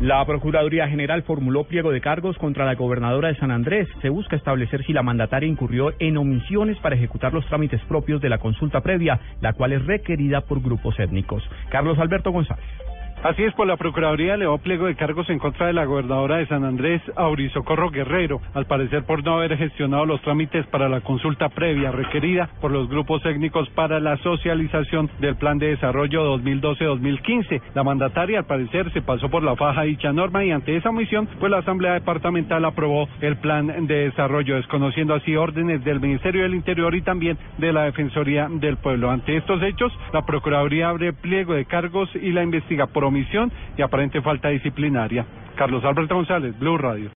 La Procuraduría General formuló pliego de cargos contra la gobernadora de San Andrés. Se busca establecer si la mandataria incurrió en omisiones para ejecutar los trámites propios de la consulta previa, la cual es requerida por grupos étnicos. Carlos Alberto González. Así es, por la Procuraduría le pliego de cargos en contra de la gobernadora de San Andrés, Aurisocorro Guerrero, al parecer por no haber gestionado los trámites para la consulta previa requerida por los grupos técnicos para la socialización del Plan de Desarrollo 2012-2015. La mandataria, al parecer, se pasó por la faja dicha norma y ante esa omisión, pues la Asamblea Departamental aprobó el Plan de Desarrollo, desconociendo así órdenes del Ministerio del Interior y también de la Defensoría del Pueblo. Ante estos hechos, la Procuraduría abre pliego de cargos y la investiga por omisión y aparente falta disciplinaria. Carlos Alberto González, Blue Radio.